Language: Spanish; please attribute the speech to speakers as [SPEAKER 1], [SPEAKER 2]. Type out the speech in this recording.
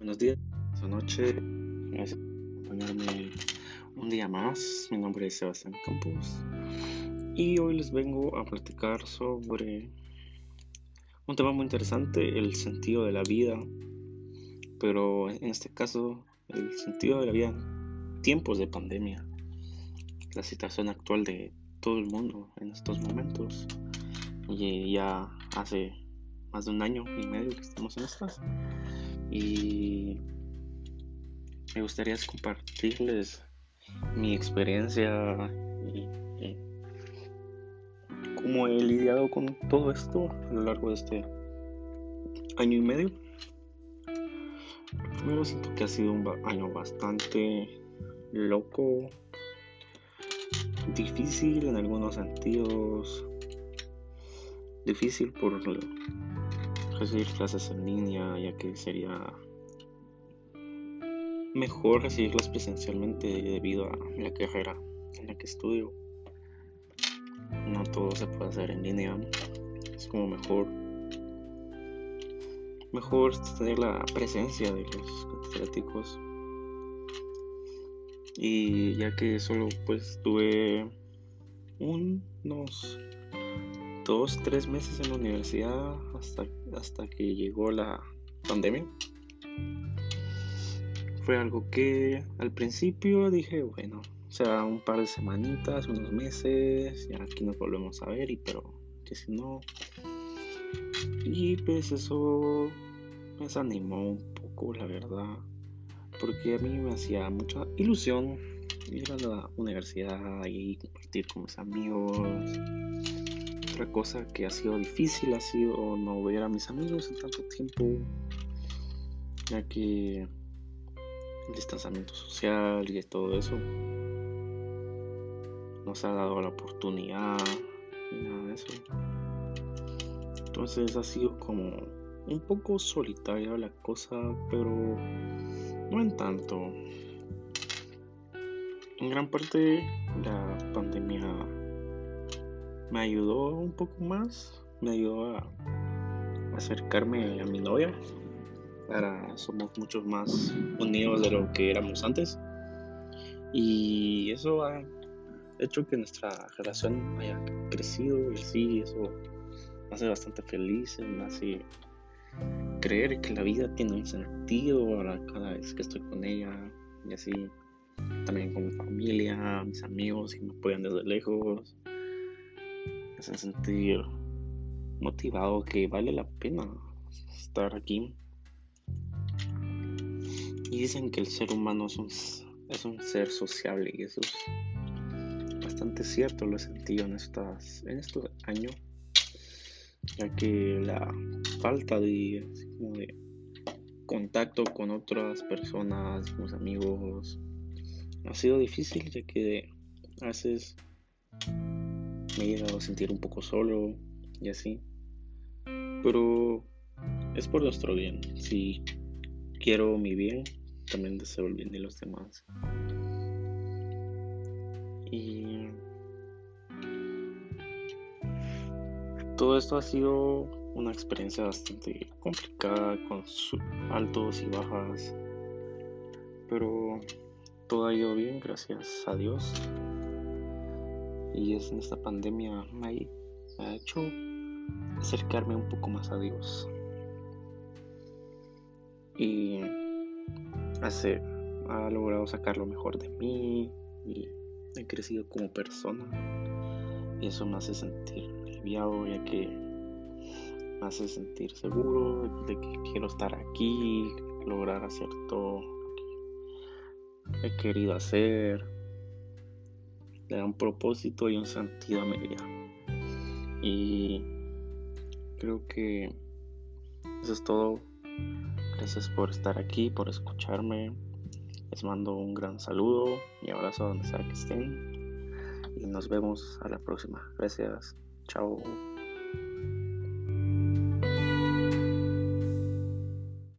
[SPEAKER 1] días, esta noche. Gracias por acompañarme un día más. Mi nombre es Sebastián Campos y hoy les vengo a platicar sobre un tema muy interesante, el sentido de la vida, pero en este caso el sentido de la vida en tiempos de pandemia, la situación actual de todo el mundo en estos momentos. Y ya hace más de un año y medio que estamos en estas. Y me gustaría compartirles mi experiencia y, cómo he lidiado con todo esto a lo largo de este año y medio. Primero siento que ha sido un año bastante loco, difícil en algunos sentidos, difícil por recibir clases en línea, ya que sería mejor recibirlas presencialmente debido a la carrera en la que estudio. No todo se puede hacer en línea, es como mejor mejor tener la presencia de los catedráticos y ya que solo pues tuve unos dos, tres meses en la universidad hasta, hasta que llegó la pandemia. Fue algo que al principio dije, bueno, sea, un par de semanitas, unos meses, y aquí nos volvemos a ver, y pero que si no. Y pues eso me desanimó un poco, la verdad, porque a mí me hacía mucha ilusión ir a la universidad y compartir con mis amigos cosa que ha sido difícil ha sido no ver a mis amigos en tanto tiempo, ya que el distanciamiento social y todo eso nos ha dado la oportunidad y nada de eso. Entonces ha sido como un poco solitaria la cosa, pero no en tanto. En gran parte la pandemia me ayudó un poco más, me ayudó a acercarme a mi novia. Ahora somos mucho más unidos de lo que éramos antes. Y eso ha hecho que nuestra relación haya crecido y sí, eso me hace bastante feliz, me hace creer que la vida tiene un sentido ahora cada vez que estoy con ella y así también con mi familia, mis amigos que me apoyan desde lejos hacen sentir motivado que vale la pena estar aquí. Y dicen que el ser humano es un, es un ser sociable y eso es bastante cierto, lo he sentido en, estas, en estos años, ya que la falta de, contacto con otras personas, con amigos, ha sido difícil, ya que a veces me he llegado a sentir un poco solo y así. Pero es por nuestro bien. Si quiero mi bien, también deseo el bien de los demás. Y todo esto ha sido una experiencia bastante complicada con altos y bajas. Pero todo ha ido bien, gracias a Dios y es en esta pandemia me ha hecho acercarme un poco más a Dios. Y hace, ha logrado sacar lo mejor de mí y he crecido como persona. Y eso me hace sentir aliviado ya que me hace sentir seguro de que quiero estar aquí, lograr todo lo que he querido hacer le da un propósito y un sentido a mi vida. Y creo que eso es todo. Gracias por estar aquí, por escucharme. Les mando un gran saludo y abrazo donde sea que estén. Y nos vemos a la próxima. Gracias. Chao.